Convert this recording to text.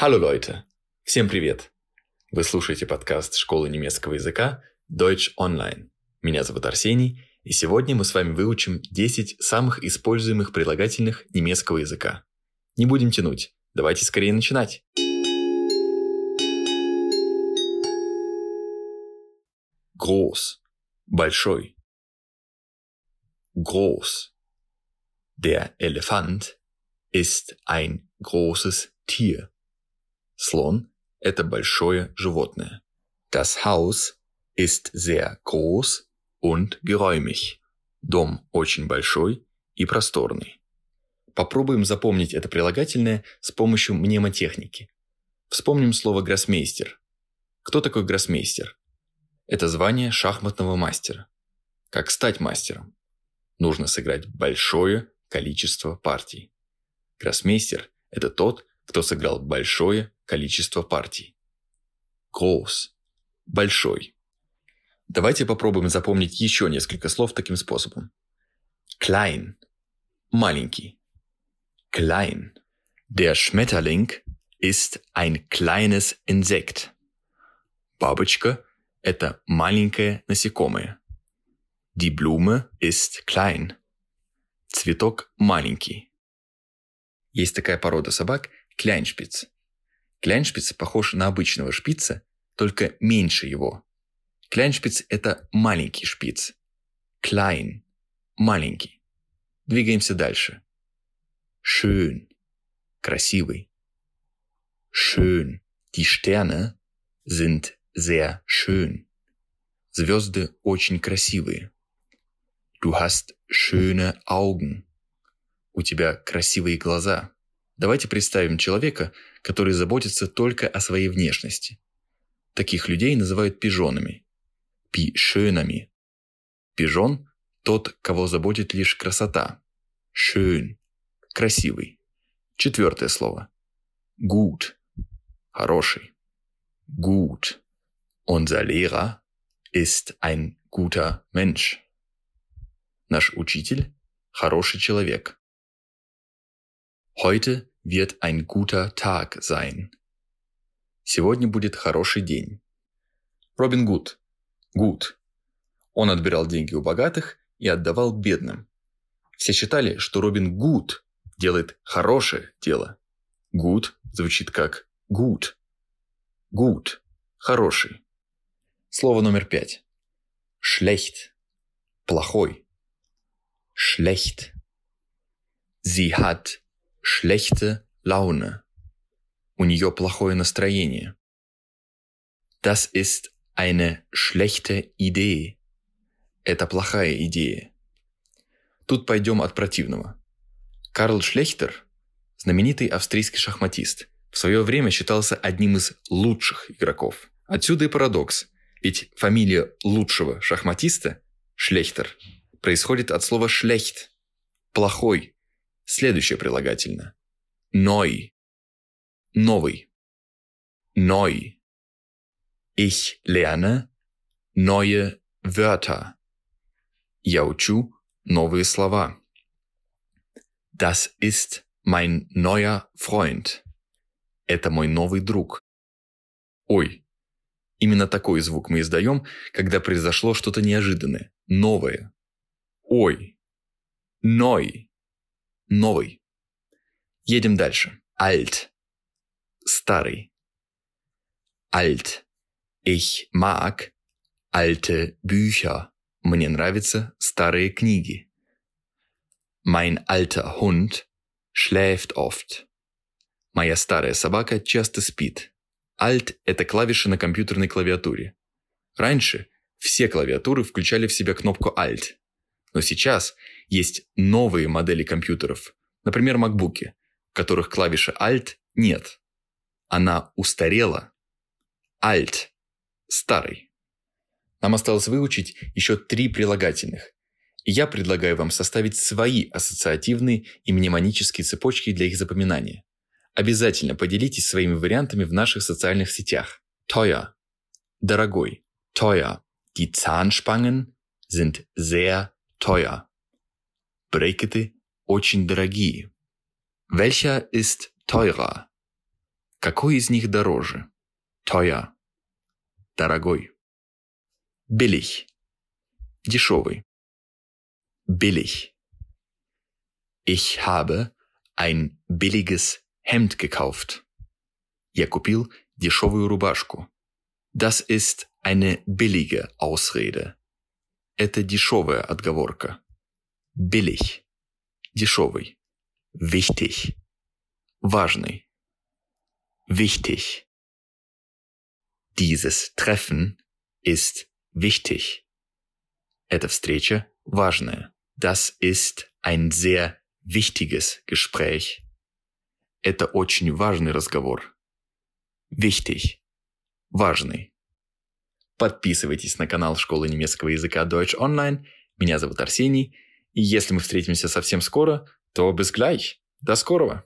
Hallo Leute! Всем привет! Вы слушаете подкаст школы немецкого языка Deutsch Online. Меня зовут Арсений, и сегодня мы с вами выучим 10 самых используемых прилагательных немецкого языка. Не будем тянуть, давайте скорее начинать. Groß – большой. Groß. Der Elefant ist ein großes Tier. Слон – это большое животное. Das Haus ist sehr groß und geräumig. Дом очень большой и просторный. Попробуем запомнить это прилагательное с помощью мнемотехники. Вспомним слово «гроссмейстер». Кто такой гроссмейстер? Это звание шахматного мастера. Как стать мастером? Нужно сыграть большое количество партий. Гроссмейстер – это тот, кто сыграл большое количество партий. Groß – большой. Давайте попробуем запомнить еще несколько слов таким способом. Klein – маленький. Klein. Der Schmetterling ist ein kleines Insekt. Бабочка – это маленькое насекомое. Die Blume ist klein. Цветок маленький. Есть такая порода собак – кляйншпиц. Кляйншпиц похож на обычного шпица, только меньше его. Кляйншпиц – это маленький шпиц. Klein – маленький. Двигаемся дальше. Schön – красивый. Schön. Die Sterne sind sehr schön. Звезды очень красивые. Du hast schöne Augen у тебя красивые глаза. Давайте представим человека, который заботится только о своей внешности. Таких людей называют пижонами. Пишönами. Пижон – тот, кого заботит лишь красота. Schön – красивый. Четвертое слово. Gut – хороший. Gut. Unser Lehrer ist ein guter Mensch. Наш учитель – хороший человек. Heute wird ein guter Tag sein. Сегодня будет хороший день. Робин Гуд. Гуд. Он отбирал деньги у богатых и отдавал бедным. Все считали, что Робин Гуд делает хорошее дело. Гуд звучит как gut. Gut. Хороший. Слово номер пять. Schlecht. Плохой. Schlecht. Sie hat schlechte Laune. У нее плохое настроение. Das ist eine schlechte Idee. Это плохая идея. Тут пойдем от противного. Карл Шлехтер, знаменитый австрийский шахматист, в свое время считался одним из лучших игроков. Отсюда и парадокс, ведь фамилия лучшего шахматиста, Шлехтер, происходит от слова «шлехт» – «плохой», Следующее прилагательное. Neu. Новый. Neu. Ich lerne neue Wörter. Я учу новые слова. Das ist mein neuer Freund. Это мой новый друг. Ой. Именно такой звук мы издаем, когда произошло что-то неожиданное, новое. Ой. Ной. Новый. Едем дальше. Alt. Старый. Alt. Ich mag alte Bücher. Мне нравятся старые книги. Mein alter Hund schläft oft. Моя старая собака часто спит. Alt – это клавиша на компьютерной клавиатуре. Раньше все клавиатуры включали в себя кнопку Alt. Но сейчас есть новые модели компьютеров, например, макбуки, в которых клавиша Alt нет. Она устарела. Alt – старый. Нам осталось выучить еще три прилагательных. И я предлагаю вам составить свои ассоциативные и мнемонические цепочки для их запоминания. Обязательно поделитесь своими вариантами в наших социальных сетях. Teuer – дорогой. Teuer. Die Zahnspangen sind sehr teuer. Брекеты очень дорогие. Welcher ist teurer? Какой из них дороже? Teuer. Дорогой. Billig. Дешевый. Billig. Ich habe ein billiges Hemd gekauft. Я купил дешевую рубашку. Das ist eine billige Ausrede. Это дешевая отговорка. Billig. Дешевый. Wichtig. Важный. Wichtig. Dieses Treffen ist wichtig. Эта встреча важная. Das ist ein sehr wichtiges Gespräch. Это очень важный разговор. Wichtig. Важный. Подписывайтесь на канал Школы немецкого языка Deutsch Online. Меня зовут Арсений. И если мы встретимся совсем скоро, то bis gleich. До скорого.